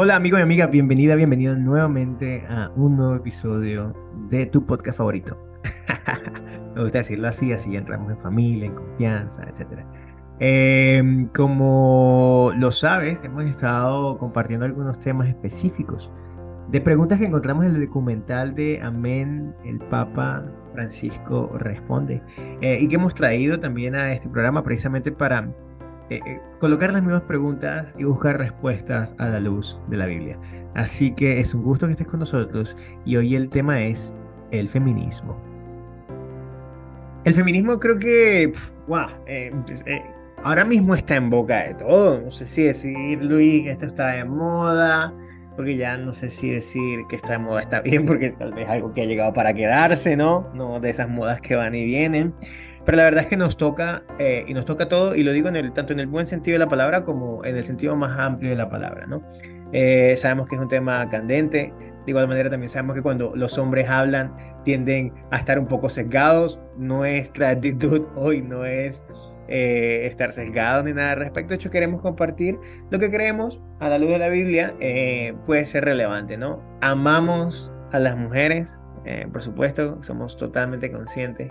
Hola amigo y amiga, bienvenida, bienvenido nuevamente a un nuevo episodio de tu podcast favorito. Me gusta decirlo así, así entramos en familia, en confianza, etc. Em, como lo sabes, hemos estado compartiendo algunos temas específicos de preguntas que encontramos en el documental de Amén, el Papa Francisco Responde, eh, y que hemos traído también a este programa precisamente para eh, eh, colocar las mismas preguntas y buscar respuestas a la luz de la Biblia. Así que es un gusto que estés con nosotros y hoy el tema es el feminismo. El feminismo creo que, wow, eh, ahora mismo está en boca de todo. No sé si decir, Luis, que esto está de moda, porque ya no sé si decir que está de moda está bien, porque tal vez algo que ha llegado para quedarse, ¿no? No de esas modas que van y vienen. Pero la verdad es que nos toca, eh, y nos toca todo, y lo digo tanto en el buen sentido de la palabra como en el sentido más amplio de la palabra, ¿no? Eh, sabemos que es un tema candente, de igual manera también sabemos que cuando los hombres hablan tienden a estar un poco sesgados, nuestra actitud hoy no es eh, estar sesgados ni nada al respecto, de hecho queremos compartir lo que creemos a la luz de la Biblia puede ser relevante, ¿no? Amamos a las mujeres, por supuesto, somos totalmente conscientes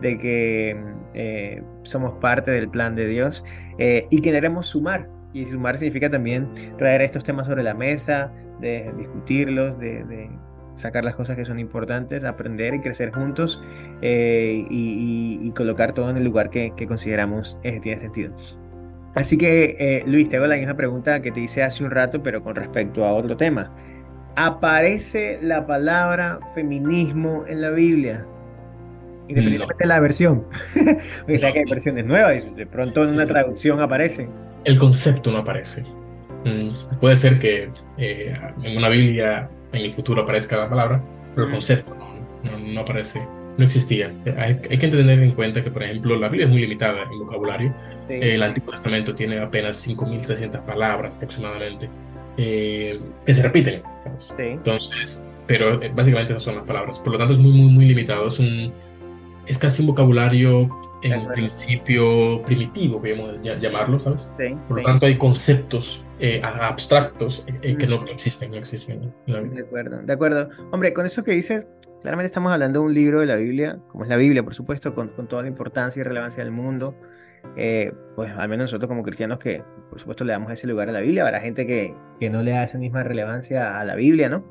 de que eh, somos parte del plan de Dios eh, y queremos sumar. Y sumar significa también traer estos temas sobre la mesa, de discutirlos, de, sacar las cosas que son importantes, aprender y crecer juntos eh, y, colocar todo en el lugar que, consideramos tiene sentido. Así que, Luis, te hago la misma pregunta que te hice hace un rato, pero con respecto a otro tema. ¿Aparece la palabra feminismo en la Biblia? Independientemente de la versión. Porque sea que hay versiones nuevas y de pronto en una traducción aparece. El concepto no aparece. Mm, puede ser que eh, en una Biblia en el futuro aparezca la palabra, pero el concepto no, aparece, no existía. Hay, que tener en cuenta que, por ejemplo, la Biblia es muy limitada en vocabulario. el Antiguo Testamento tiene apenas 5.300 palabras aproximadamente eh, que se repiten. Entonces, pero eh, básicamente esas son las palabras. Por lo tanto, es muy, muy, muy limitado. Es un es casi un vocabulario en principio primitivo, podemos llamarlo, ¿sabes? Por lo tanto, hay conceptos eh, abstractos eh, eh, que no existen, no existen. De acuerdo, de acuerdo. Hombre, con eso que dices, claramente estamos hablando de un libro de la Biblia, como es la Biblia, por supuesto, con, con toda la importancia y relevancia del mundo. Pues al menos nosotros como cristianos que, por supuesto, le damos ese lugar a la Biblia, habrá gente que, que no le da esa misma relevancia a la Biblia, ¿no?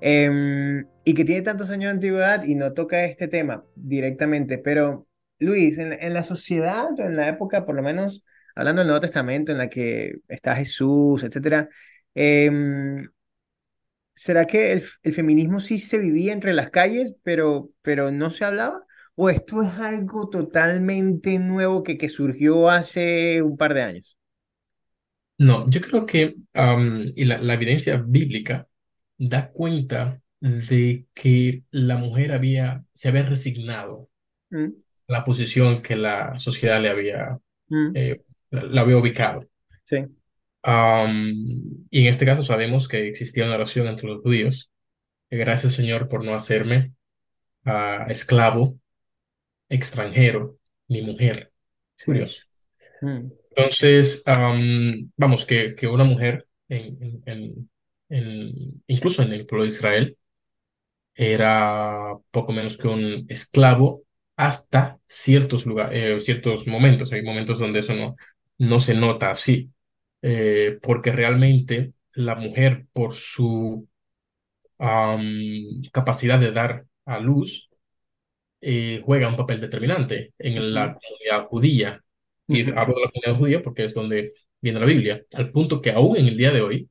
Em, y que tiene tantos años de antigüedad y no toca este tema directamente. Pero, Luis, en, la sociedad, en la época, por lo menos, hablando del Nuevo Testamento, en la que está Jesús, etcétera, em, ¿será que el, feminismo sí se vivía entre las calles, pero, pero no se hablaba? ¿O esto es algo totalmente nuevo que, que surgió hace un par de años? No, yo creo que y la, la, evidencia bíblica da cuenta de que la mujer había, se había resignado mm. a la posición que la sociedad le había, mm. eh, la había ubicado. Sí. y en este caso sabemos que existía una oración entre los judíos. Gracias Señor por no hacerme uh, esclavo, extranjero, ni mujer. Curioso. Mm. Entonces, vamos, que, que, una mujer en, en, incluso en el pueblo de Israel, era poco menos que un esclavo hasta ciertos, eh, ciertos momentos. Hay momentos donde eso no, no se nota así, eh, porque realmente la mujer, por su capacidad de dar a luz, eh, juega un papel determinante en la comunidad judía. Y hablo de la comunidad judía porque es donde viene la Biblia, al punto que aún en el día de hoy,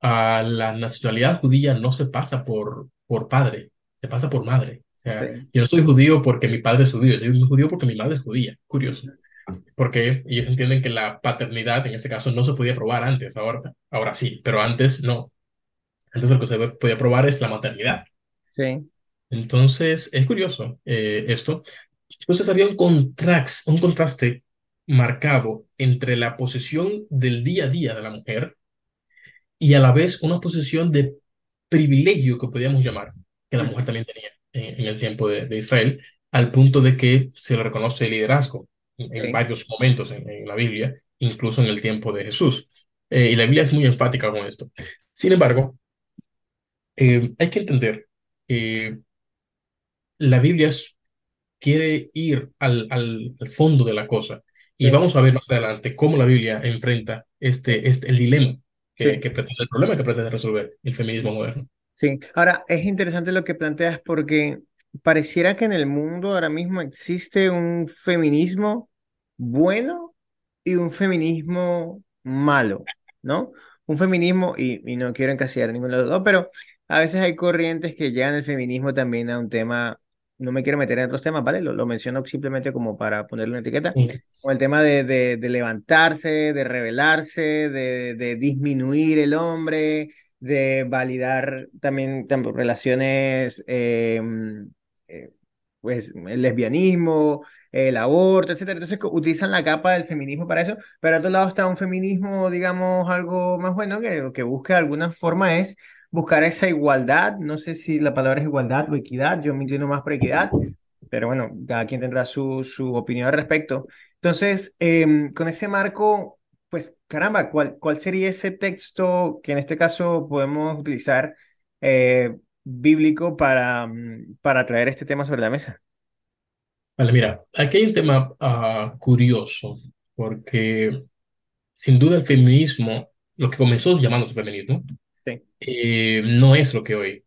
a la nacionalidad judía no se pasa por, por padre, se pasa por madre. O sea, yo no soy judío porque mi padre es judío, soy judío porque mi madre es judía. Curioso. Porque ellos entienden que la paternidad, en ese caso, no se podía probar antes, ahora, ahora sí, pero antes no. Antes lo que se podía probar es la maternidad. Sí. Entonces, es curioso eh, esto. Entonces había un, contraste, un contraste marcado entre la posesión del día a día de la mujer y a la vez una posición de privilegio que podríamos llamar, que la mujer también tenía en, el tiempo de, Israel, al punto de que se le reconoce liderazgo en, varios momentos en, la Biblia, incluso en el tiempo de Jesús. Eh, y la Biblia es muy enfática con esto. Sin embargo, eh, hay que entender que la Biblia quiere ir al, al- al fondo de la cosa. Y Sí, vamos a ver más adelante cómo la Biblia enfrenta este, este, el dilema que, sí. que pretende, el problema que pretende resolver el feminismo moderno. Sí, ahora es interesante lo que planteas porque pareciera que en el mundo ahora mismo existe un feminismo bueno y un feminismo malo, ¿no? Un feminismo, y, y no quiero encasillar ninguno de los dos, pero a veces hay corrientes que llegan el feminismo también a un tema, no me quiero meter en otros temas, ¿vale? Lo, lo menciono simplemente como para ponerle una etiqueta, Mm. con el tema de, de, de levantarse, de rebelarse, de, de disminuir el hombre de validar también, tam- relaciones, eh, eh, pues el lesbianismo, el aborto, etcétera. Entonces utilizan la capa del feminismo para eso, pero a otro lado está un feminismo, digamos, algo más bueno que, que busca de alguna forma es buscar esa igualdad. No sé si la palabra es igualdad o equidad, yo me inclino más por equidad. Pero bueno, cada quien tendrá su, su opinión al respecto. Entonces, em, con ese marco, pues caramba, ¿cuál, cuál sería ese texto que en este caso podemos utilizar eh, bíblico para, mm, para traer este tema sobre la mesa? Vale, mira, aquí hay un tema ah, curioso, porque sin duda el feminismo, lo que comenzó llamándose feminismo, Sí, eh, no es lo que hoy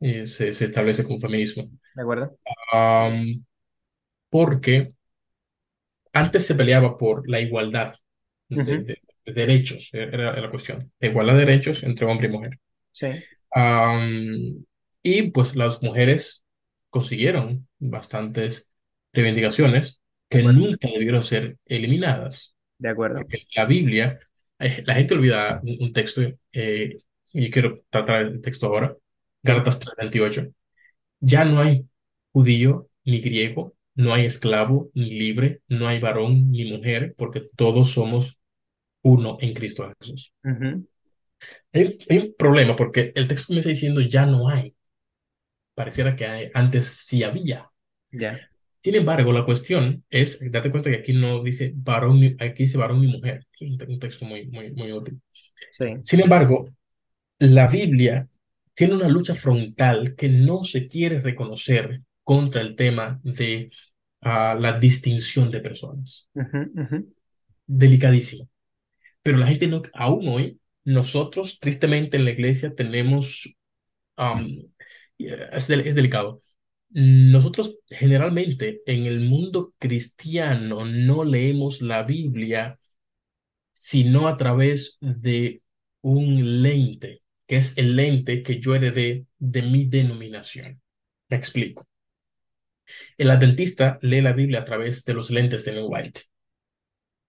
eh, se, se establece como feminismo. ¿de acuerdo? Porque antes se peleaba por la igualdad de, Ujú, de- de derechos, era era la cuestión, igualdad de derechos entre hombre y mujer. Sí, y pues las mujeres consiguieron bastantes reivindicaciones que nunca debieron ser eliminadas, de acuerdo. porque la Biblia, eh, la gente olvida un, un texto, eh, yo quiero tratar el texto ahora, Gálatas 3:28, ya no hay judío ni griego, no hay esclavo ni libre, no hay varón ni mujer, porque todos somos uno en Cristo Jesús. ujú, Hay, hay un problema porque el texto me está diciendo ya no hay. Pareciera que hay- antes sí había. Ya, Sin embargo, la cuestión es, date cuenta que aquí no dice varón, aquí dice varón ni mujer. Es un, un texto muy, muy, muy útil. sí, Sin embargo, la Biblia tiene una lucha frontal que no se quiere reconocer contra el tema de ah, la distinción de personas. Delicadísimo. Pero la gente no, aún hoy, nosotros tristemente en la iglesia tenemos um, es, del- es delicado. Nosotros generalmente en el mundo cristiano no leemos la Biblia sino a través de un lente, que es el lente que yo heredé de mi denominación. Me explico. El adventista lee la Biblia a través de los lentes de Ellen White.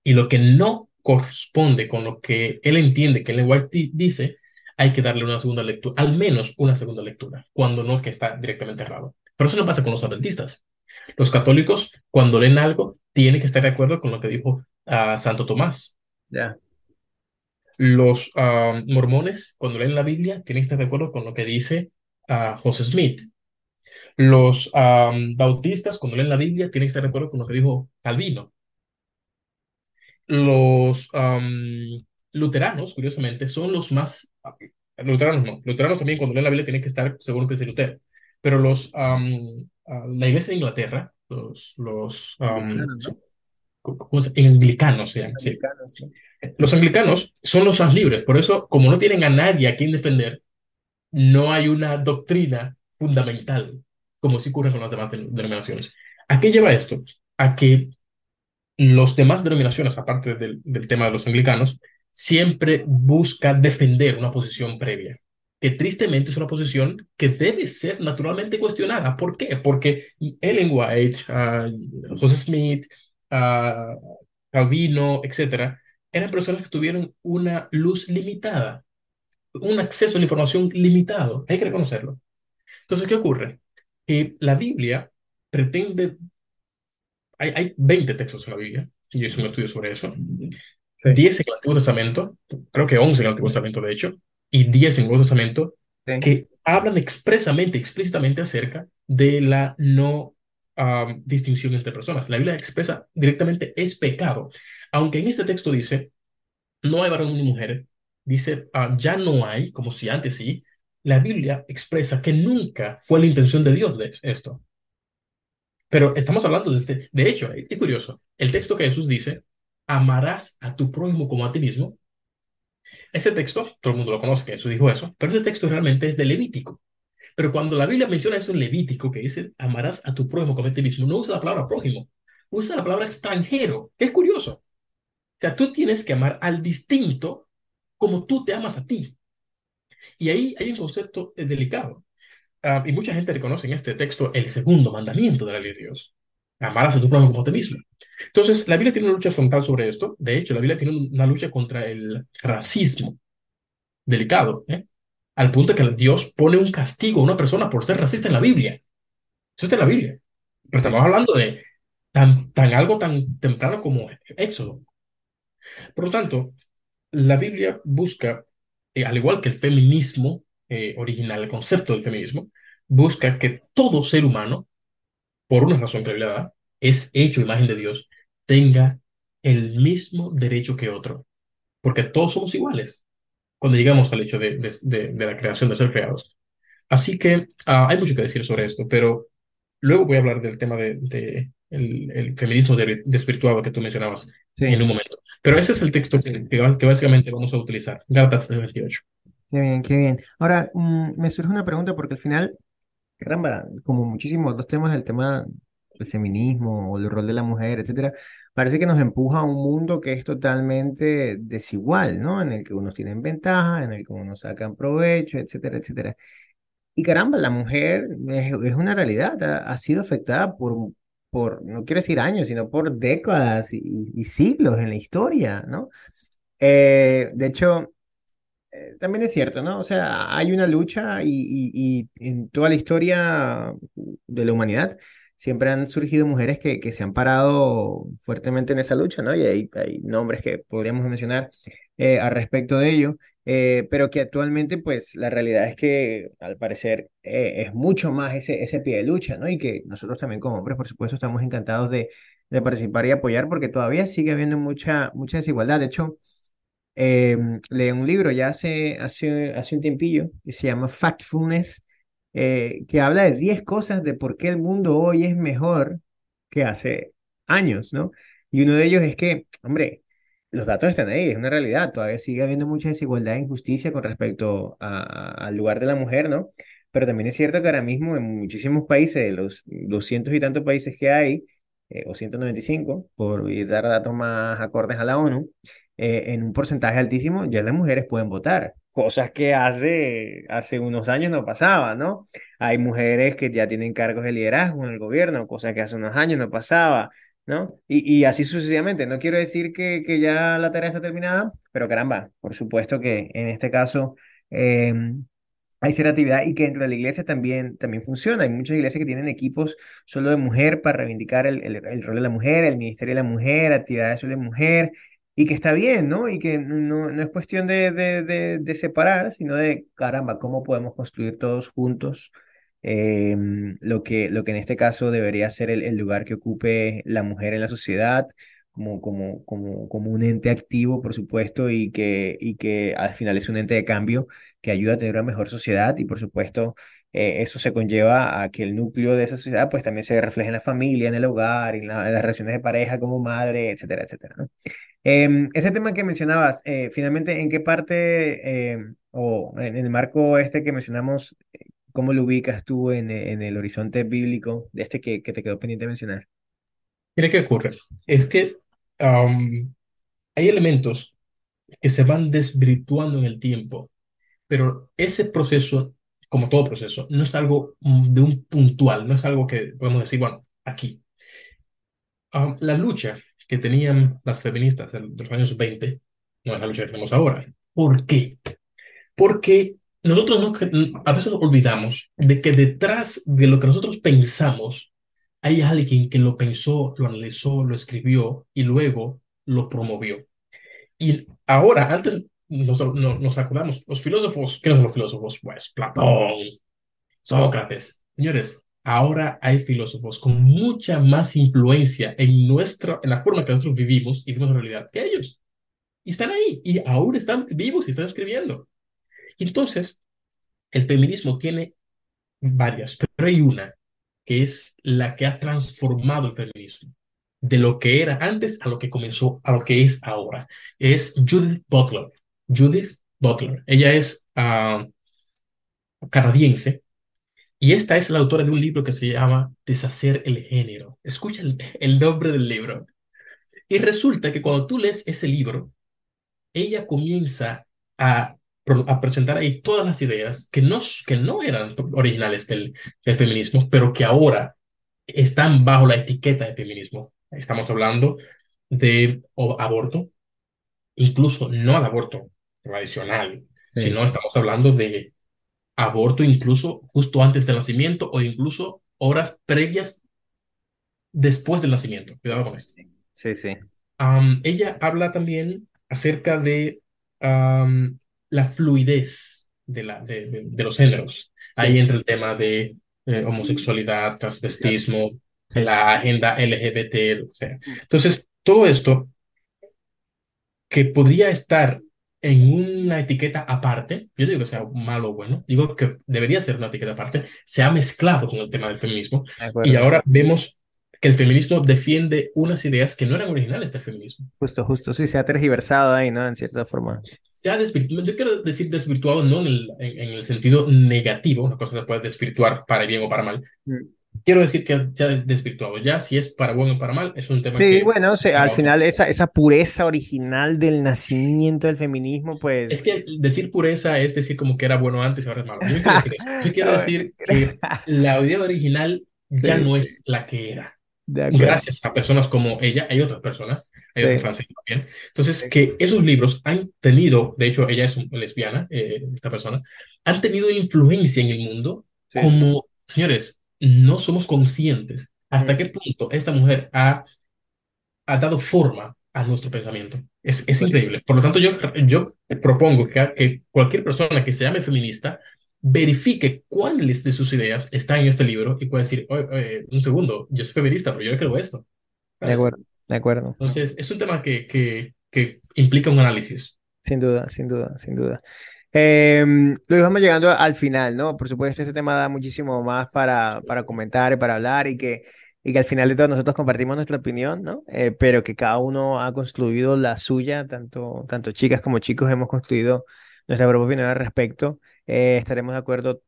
Y lo que no corresponde con lo que él entiende que Ellen White di- dice, hay que darle una segunda lectura, al menos una segunda lectura, cuando no es que está directamente errado. Pero eso no pasa con los adventistas. Los católicos, cuando leen algo, tienen que estar de acuerdo con lo que dijo ah, Santo Tomás. ya, Los ah, mormones, cuando leen la Biblia, tienen que estar de acuerdo con lo que dice ah, José Smith. Los ah, bautistas, cuando leen la Biblia, tienen que estar de acuerdo con lo que dijo Calvino. Los luteranos, curiosamente, son los más... Luteranos no. Luteranos también cuando leen la Biblia tienen que estar seguros que es de Lutero. Pero los, la iglesia de Inglaterra, los, los am, Anglicano, ¿no? ¿cómo se- anglicanos, llaman, sí. Sí. Los anglicanos son los más libres. Por eso, como no tienen a nadie a quien defender, no hay una doctrina fundamental, como sí ocurre con las demás den- denominaciones. ¿A qué lleva esto? A que los demás denominaciones, aparte del, del tema de los anglicanos, siempre busca defender una posición previa, que tristemente es una posición que debe ser naturalmente cuestionada. ¿Por qué? Porque Ellen White, ah, José Smith, ah, Calvino, etcétera, eran personas que tuvieron una luz limitada, un acceso a la información limitado. Hay que reconocerlo. Entonces, ¿qué ocurre? Que la Biblia pretende hay, hay 20 textos en la Biblia, y yo hice un estudio sobre eso. Sí, 10 en el Antiguo Testamento, creo que 11 en el Antiguo Testamento, de hecho, y 10 en el Nuevo Testamento, sí, que hablan expresamente, explícitamente acerca de la no distinción entre personas. La Biblia expresa directamente es pecado, aunque en este texto dice, no hay varón ni mujer, dice, ah, ya no hay, como si antes sí, la Biblia expresa que nunca fue la intención de Dios de esto. Pero estamos hablando de este, de hecho, es curioso, el texto que Jesús dice, amarás a tu prójimo como a ti mismo. Ese texto, todo el mundo lo conoce, que Jesús dijo eso, pero ese texto realmente es de Levítico. Pero cuando la Biblia menciona eso en Levítico, que dice, amarás a tu prójimo como ti mismo, no usa la palabra prójimo, usa la palabra extranjero, es curioso. O sea, tú tienes que amar al distinto como tú te amas a ti. Y ahí hay un concepto eh, delicado. Ah, y mucha gente reconoce en este texto el segundo mandamiento de la ley de Dios. Amarás a tu prójimo como a ti mismo. Entonces, la Biblia tiene una lucha frontal sobre esto. De hecho, la Biblia tiene una lucha contra el racismo. Delicado, ¿eh? Al punto que Dios pone un castigo a una persona por ser racista en la Biblia. Eso está en la Biblia. Pero estamos hablando de tan, tan algo tan temprano como Éxodo. Por lo tanto, la Biblia busca, eh, al igual que el feminismo eh, original, el concepto del feminismo, busca que todo ser humano, por una razón privada, es hecho imagen de Dios, tenga el mismo derecho que otro, porque todos somos iguales cuando llegamos al hecho de, de, la creación de ser creados. Así que ah, hay mucho que decir sobre esto, pero luego voy a hablar del tema de, el, feminismo desvirtuado que tú mencionabas en un momento. Pero ese es el texto que, que, básicamente vamos a utilizar, Gálatas 3.28. Qué bien, qué bien. Ahora, mm, me surge una pregunta porque al final, caramba, como muchísimos otros temas, el tema del feminismo o el rol de la mujer, etcétera, parece que nos empuja a un mundo que es totalmente desigual, ¿no? En el que unos tienen ventaja, en el que unos sacan provecho, etcétera, etcétera. Y caramba, la mujer es, una realidad, ha, sido afectada por, por, no quiero decir años, sino por décadas y, siglos en la historia, ¿no? Eh, de hecho, eh, también es cierto, ¿no? O sea, hay una lucha y, en toda la historia de la humanidad siempre han surgido mujeres que, que se han parado fuertemente en esa lucha, ¿no? Y hay, hay nombres que podríamos mencionar eh, al respecto de ello, eh, pero que actualmente, pues, la realidad es que al parecer es mucho más ese, ese pie de lucha, ¿no? Y que nosotros también como hombres, por supuesto, estamos encantados de, de participar y apoyar porque todavía sigue habiendo mucha, mucha desigualdad. De hecho, eh, leí un libro ya hace, hace, hace un tiempillo que se llama Factfulness, eh, que habla de 10 cosas de por qué el mundo hoy es mejor que hace años, ¿no? Y uno de ellos es que, hombre, los datos están ahí, es una realidad, todavía sigue habiendo mucha desigualdad e injusticia con respecto al lugar de la mujer, ¿no? Pero también es cierto que ahora mismo en muchísimos países, de los 200 y tantos países que hay, eh, o 195, por dar datos más acordes a la ONU, eh, en un porcentaje altísimo ya las mujeres pueden votar, cosas que hace, hace unos años no pasaba, ¿no? Hay mujeres que ya tienen cargos de liderazgo en el gobierno, cosas que hace unos años no pasaba, ¿no? Y, y así sucesivamente. No quiero decir que, que, ya la tarea está terminada, pero caramba, por supuesto que en este caso em, hay cierta actividad y que dentro de la iglesia también, también funciona. Hay muchas iglesias que tienen equipos solo de mujer para reivindicar el, el, el rol de la mujer, el ministerio de la mujer, actividades solo de mujer, y que está bien, ¿no? Y que no, no es cuestión de, de, de, separar, sino de, caramba, ¿cómo podemos construir todos juntos em, lo, que, lo que en este caso debería ser el, el, lugar que ocupe la mujer en la sociedad? Como, como, como, como un ente activo, por supuesto, y que, y que al final es un ente de cambio que ayuda a tener una mejor sociedad y, por supuesto, eh, eso se conlleva a que el núcleo de esa sociedad pues también se refleje en la familia, en el hogar, en, las relaciones de pareja como madre, etcétera, etcétera. ¿no? Em, ese tema que mencionabas, eh, finalmente, ¿en qué parte em, o en el marco este que mencionamos, cómo lo ubicas tú en, el horizonte bíblico de este que, que te quedó pendiente de mencionar? Mira qué ocurre. Es que hay elementos que se van desvirtuando en el tiempo, pero ese proceso, como todo proceso, no es algo mm, de un puntual, no es algo que podemos decir, bueno, aquí. la lucha que tenían las feministas de los años 20 no es la lucha que tenemos ahora. ¿Por qué? Porque nosotros no, a veces olvidamos de que detrás de lo que nosotros pensamos hay alguien que lo pensó, lo analizó, lo escribió y luego lo promovió. Y ahora, antes nos, nos acordamos, los filósofos, ¿qué son los filósofos? Pues Platón, Sócrates. Señores, ahora hay filósofos con mucha más influencia en, nuestra, en la forma que nosotros vivimos y vivimos en realidad que ellos. y están ahí, y aún están vivos y están escribiendo. Y entonces, el feminismo tiene varias, pero hay una que es la que ha transformado el feminismo de lo que era antes a lo que comenzó, a lo que es ahora. Es Judith Butler. Judith Butler. Ella es ah, canadiense y esta es la autora de un libro que se llama Deshacer el género. Escucha el, nombre del libro. Y resulta que cuando tú lees ese libro, ella comienza a, a, presentar ahí todas las ideas que no, que no eran originales del, del, feminismo, pero que ahora están bajo la etiqueta de feminismo. Estamos hablando de aborto, incluso no al aborto tradicional, sino estamos hablando de aborto incluso justo antes del nacimiento o incluso horas previas después del nacimiento. Cuidado con esto. Sí, sí. ella habla también acerca de la fluidez de, la, de, los géneros. Ahí entra el tema de eh, homosexualidad, transvestismo, la agenda LGBT, o sea. Entonces, todo esto que podría estar en una etiqueta aparte, yo digo que sea malo o bueno, digo que debería ser una etiqueta aparte, se ha mezclado con el tema del feminismo y ahora vemos que el feminismo defiende unas ideas que no eran originales del feminismo. Justo, justo, sí, se ha tergiversado ahí, ¿no? En cierta forma. Se ha desvirtuado, yo quiero decir desvirtuado no en el, en, el sentido negativo, una cosa se puede desvirtuar para bien o para mal, mm quiero decir que ya desvirtuado. Ya si es para bueno o para mal, es un tema sí, bueno, al final esa, esa pureza original del nacimiento del feminismo, pues... Es que decir pureza es decir como que era bueno antes y ahora es malo. Yo quiero, decir que la idea original ya no es la que era. Gracias a personas como ella, hay otras personas, hay otras franceses también. Entonces, que esos libros han tenido, de hecho, ella es lesbiana, eh, esta persona, han tenido influencia en el mundo como, señores, no somos conscientes hasta qué punto esta mujer ha, ha dado forma a nuestro pensamiento. Es, es increíble. Por lo tanto, yo, yo propongo que, que cualquier persona que se llame feminista verifique cuáles de sus ideas están en este libro y puede decir, un segundo, yo soy feminista, pero yo creo esto. De acuerdo, de acuerdo. Entonces, es un tema que, que, que implica un análisis. Sin duda, sin duda, sin duda. Eh, lo vamos llegando al final, ¿no? Por supuesto, este tema da muchísimo más para, para comentar para hablar y que, y que al final de todo nosotros compartimos nuestra opinión, ¿no? Eh, pero que cada uno ha construido la suya, tanto, tanto chicas como chicos hemos construido nuestra propia opinión al respecto. Eh, estaremos de acuerdo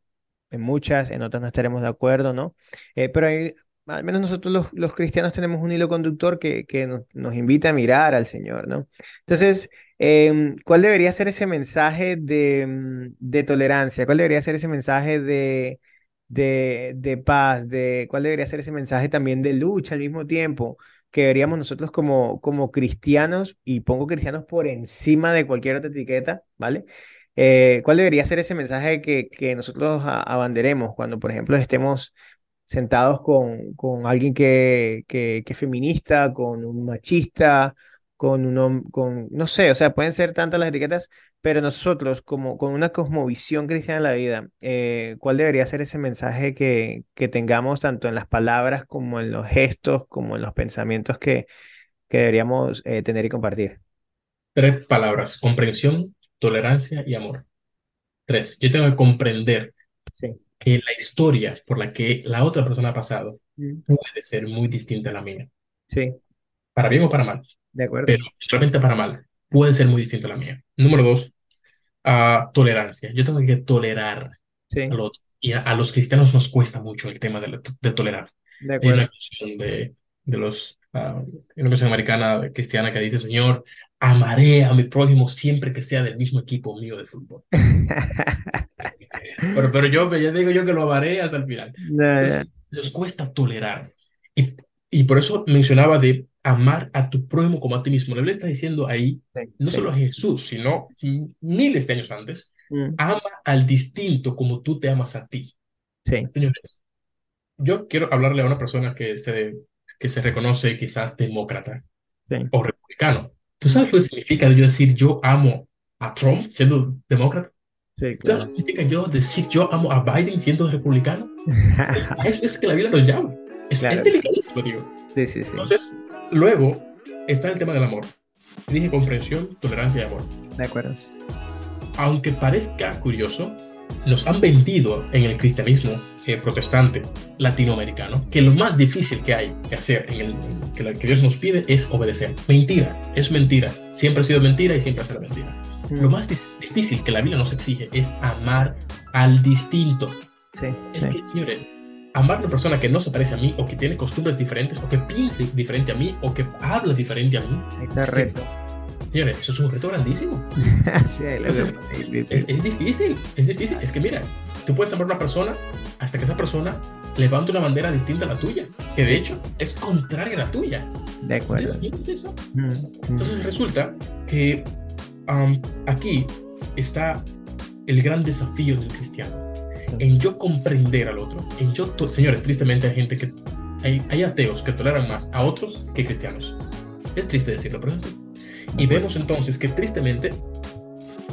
en muchas, en otras no estaremos de acuerdo, ¿no? Eh, pero hay, al menos nosotros los, los, cristianos tenemos un hilo conductor que, que nos, nos, invita a mirar al Señor, ¿no? Entonces, Em, ¿cuál debería ser ese mensaje de, mm, de, tolerancia? ¿Cuál debería ser ese mensaje de, de, de, paz? De, ¿Cuál debería ser ese mensaje también de lucha al mismo tiempo? Que deberíamos nosotros como, como cristianos, y pongo cristianos por encima de cualquier otra etiqueta, ¿vale? Eh, ¿cuál debería ser ese mensaje que, que nosotros abanderemos cuando, por ejemplo, estemos sentados con, con alguien que, que, que es feminista, con un machista? con uno, con, no sé, o sea, pueden ser tantas las etiquetas, pero nosotros, como con una cosmovisión cristiana en la vida, eh, ¿cuál debería ser ese mensaje que, que tengamos tanto en las palabras como en los gestos, como en los pensamientos que, que deberíamos eh, tener y compartir? Tres palabras, comprensión, tolerancia y amor. Tres, yo tengo que comprender que la historia por la que la otra persona ha pasado mm. puede ser muy distinta a la mía. Sí. Para bien o para mal. De acuerdo. Pero realmente para mal. Puede ser muy distinto a la mía. Número dos, uh, tolerancia. Yo tengo que tolerar sí. al otro. Y a, los cristianos nos cuesta mucho el tema de, de tolerar. De acuerdo. Hay una de, de los, uh, una canción americana cristiana que dice, Señor, amaré a mi prójimo siempre que sea del mismo equipo mío de fútbol. pero, pero yo, yo digo yo que lo amaré hasta el final. Entonces, nos cuesta tolerar. Y, y por eso mencionaba de amar a tu prójimo como a ti mismo. La Biblia está diciendo ahí, no solo a Jesús, sino miles de años antes, mm. ama al distinto como tú te amas a ti. Sí. Señores, yo quiero hablarle a una persona que se, que se reconoce quizás demócrata o republicano. ¿Tú sabes lo que significa yo decir yo amo a Trump siendo demócrata? Sí, claro. ¿Sabes lo que significa yo decir yo amo a Biden siendo republicano? Eso es que la Biblia nos llama. Es, es delicadísimo, digo. Sí, sí, sí. Entonces, Luego está el tema del amor. dije comprensión, tolerancia y amor. De acuerdo. Aunque parezca curioso, nos han vendido en el cristianismo eh, protestante latinoamericano que lo más difícil que hay que hacer, en el, que, que, Dios nos pide, es obedecer. Mentira, es mentira. Siempre ha sido mentira y siempre será mentira. Mm. Lo más difícil que la Biblia nos exige es amar al distinto. Sí, es que, señores, amar a una persona que no se parece a mí, o que tiene costumbres diferentes, o que piense diferente a mí, o que habla diferente a mí. Está reto. Señores, eso es un reto grandísimo. sí, es, es, es, difícil, es difícil. Es que mira, tú puedes amar a una persona hasta que esa persona levante una bandera distinta a la tuya, que de hecho es contraria a la tuya. De acuerdo. ¿Entiendes eso? Mm, Entonces resulta que um, aquí está el gran desafío del cristiano en yo comprender al otro. En yo, señores, tristemente hay gente que, hay, hay, ateos que toleran más a otros que cristianos. Es triste decirlo, pero es así. Y vemos entonces que tristemente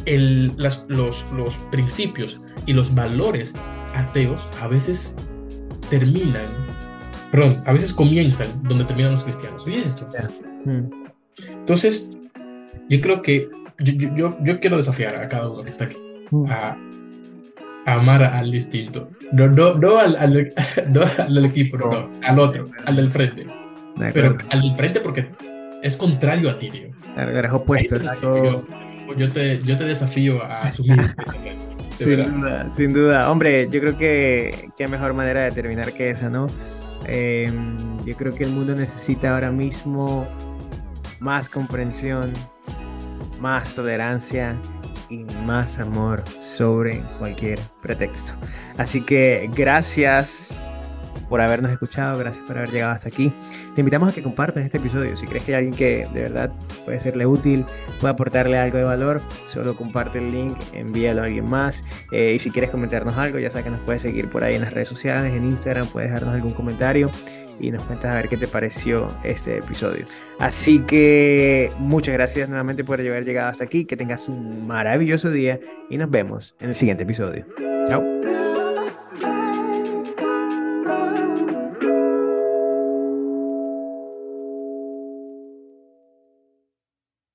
el, las, los, los principios y los valores ateos a veces terminan, perdón, a veces comienzan donde terminan los cristianos. ¿Oye esto? Mm. Entonces, yo creo que yo, yo, yo, quiero desafiar a cada uno que está aquí Mm. a, a amar al distinto. No, no, no, al, al, no al equipo, no, al otro, al del frente. De Pero al del frente porque es contrario a ti, tío. Claro, eres opuesto. Yo, te, yo te desafío a asumir. Sin verdad. duda, sin duda. Hombre, yo creo que qué mejor manera de terminar que esa, ¿no? Eh, yo creo que el mundo necesita ahora mismo más comprensión, más tolerancia y más amor sobre cualquier pretexto. Así que gracias por habernos escuchado, gracias por haber llegado hasta aquí. Te invitamos a que compartas este episodio. Si crees que hay alguien que de verdad puede serle útil, puede aportarle algo de valor, solo comparte el link, envíalo a alguien más. Eh, y si quieres comentarnos algo, ya sabes que nos puedes seguir por ahí en las redes sociales, en Instagram, puedes dejarnos algún comentario y nos cuentas a ver qué te pareció este episodio. Así que muchas gracias nuevamente por haber llegado hasta aquí, que tengas un maravilloso día y nos vemos en el siguiente episodio. Chao.